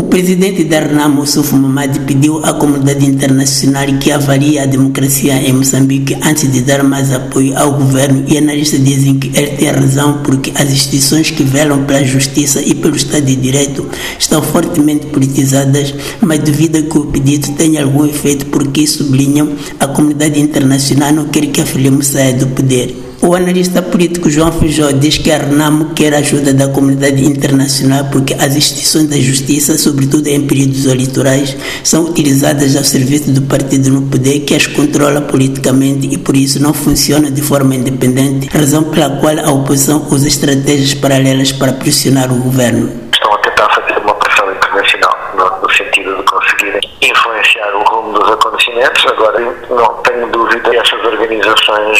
O presidente da RNAM, Suf Mamadi, pediu à comunidade internacional que avalie a democracia em Moçambique antes de dar mais apoio ao governo e analistas dizem que ele tem razão porque as instituições que velam pela justiça e pelo Estado de Direito estão fortemente politizadas, mas duvida que o pedido tenha algum efeito porque, sublinham, a comunidade internacional não quer que a Frelimo saia do poder. O analista político João Feijó diz que a RENAMO quer a ajuda da comunidade internacional porque as instituições da justiça, sobretudo em períodos eleitorais, são utilizadas ao serviço do partido no poder que as controla politicamente e por isso não funcionam de forma independente, razão pela qual a oposição usa estratégias paralelas para pressionar o governo. Estão a tentar fazer uma pressão internacional no, no sentido de conseguirem influenciar o rumo dos acontecimentos. Agora, não tenho dúvida que essas organizações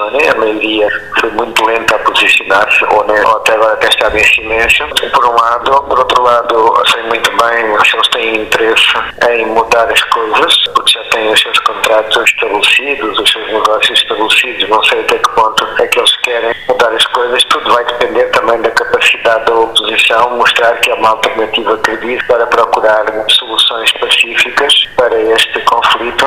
posicionem. A maioria foi muito lenta a posicionar-se, ou, ou até agora até estava em silêncio. Por um lado. Por outro lado, sei muito bem se eles têm interesse em mudar as coisas, porque já têm os seus contratos estabelecidos, os seus negócios estabelecidos. Não sei até que ponto é que eles querem mudar as coisas. Tudo vai depender também da capacidade da oposição mostrar que há uma alternativa credível para procurar soluções pacíficas para este conflito,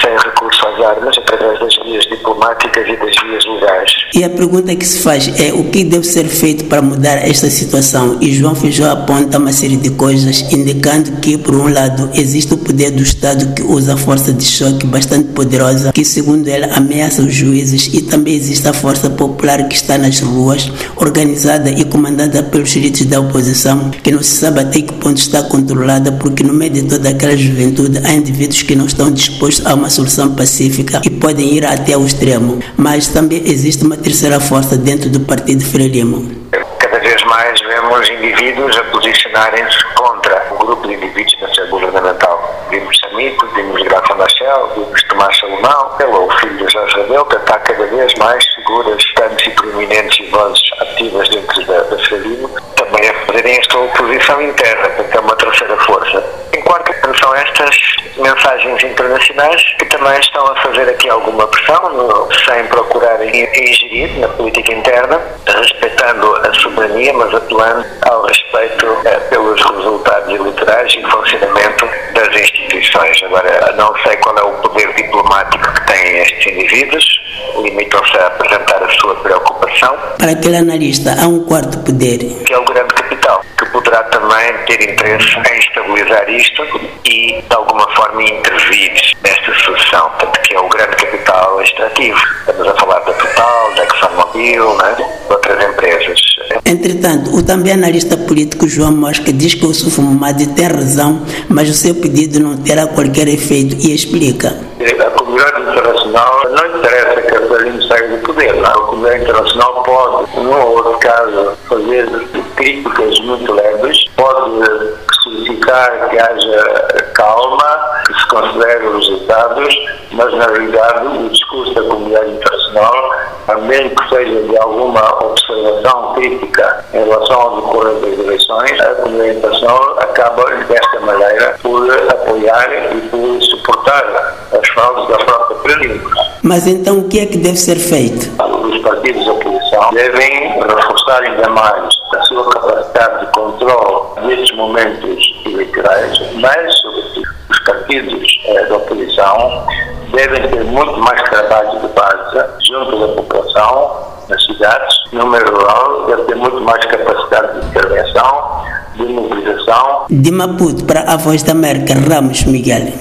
sem recurso às armas, através das vias diplomáticas e das vias legais. E a pergunta que se faz é o que deve ser feito para mudar esta situação? E João Feijó aponta uma série de coisas, indicando que, por um lado, existe o poder do Estado que usa a força de choque bastante poderosa, que, segundo ele, ameaça os juízes, e também existe a força popular que está nas ruas, organizada e comandada pelos líderes da oposição, que não se sabe até que ponto está controlada, porque no meio de toda aquela juventude há indivíduos que não estão dispostos a uma solução pacífica e podem ir até ao extremo. Mas também existe uma terceira força dentro do Partido Frelimo. Cada vez mais vemos indivíduos a posicionarem-se contra o grupo de indivíduos na sede governamental. Vimos Samito, vimos Graça Machel, vimos Tomás Salomão, o filho de Jorge Rabel, que está cada vez mais figuras tantos e proeminentes e vozes ativas dentro da, da Frelimo, também a fazerem esta oposição interna, porque é uma terceira força. Em quarto, são estas mensagens internacionais que também estão a fazer aqui alguma pressão, no, sem procurarem ingerir na política interna, respeitando a soberania, mas apelando ao respeito eh, pelos resultados eleitorais e funcionamento das instituições. Agora, não sei qual é o poder diplomático que têm estes indivíduos, limitam-se a apresentar a sua preocupação. Para aquele analista, há um quarto poder. Que é o grande capital, poderá também ter interesse em estabilizar isto e, de alguma forma, intervir nesta sucessão, portanto, que é o grande capital extrativo. Estamos a falar da Total, da ExxonMobil, né, de outras empresas. Entretanto, o também analista político João Mosca diz que o Sufo Mamadi tem razão, mas o seu pedido não terá qualquer efeito e explica. A comunidade internacional não interessa que a Berlim saia do poder. Não? A comunidade internacional pode, num ou outro caso, fazer críticas muito leves, pode solicitar que haja calma, que se considere os resultados, mas na realidade o discurso da comunidade internacional, a menos que seja de alguma observação crítica em relação ao decorrer das eleições, a comunidade internacional acaba desta maneira por apoiar e por suportar as fraudes da própria Frelimo. Mas então o que é que deve ser feito? Os partidos da oposição devem reforçar ainda mais a sua capacidade de controle nestes momentos eleitorais, mas, sobretudo, os partidos eh, da oposição devem ter muito mais trabalho de base junto da população, nas cidades, no meio rural, deve ter muito mais capacidade de intervenção, de mobilização. De Maputo para a Voz da América, Ramos Miguel.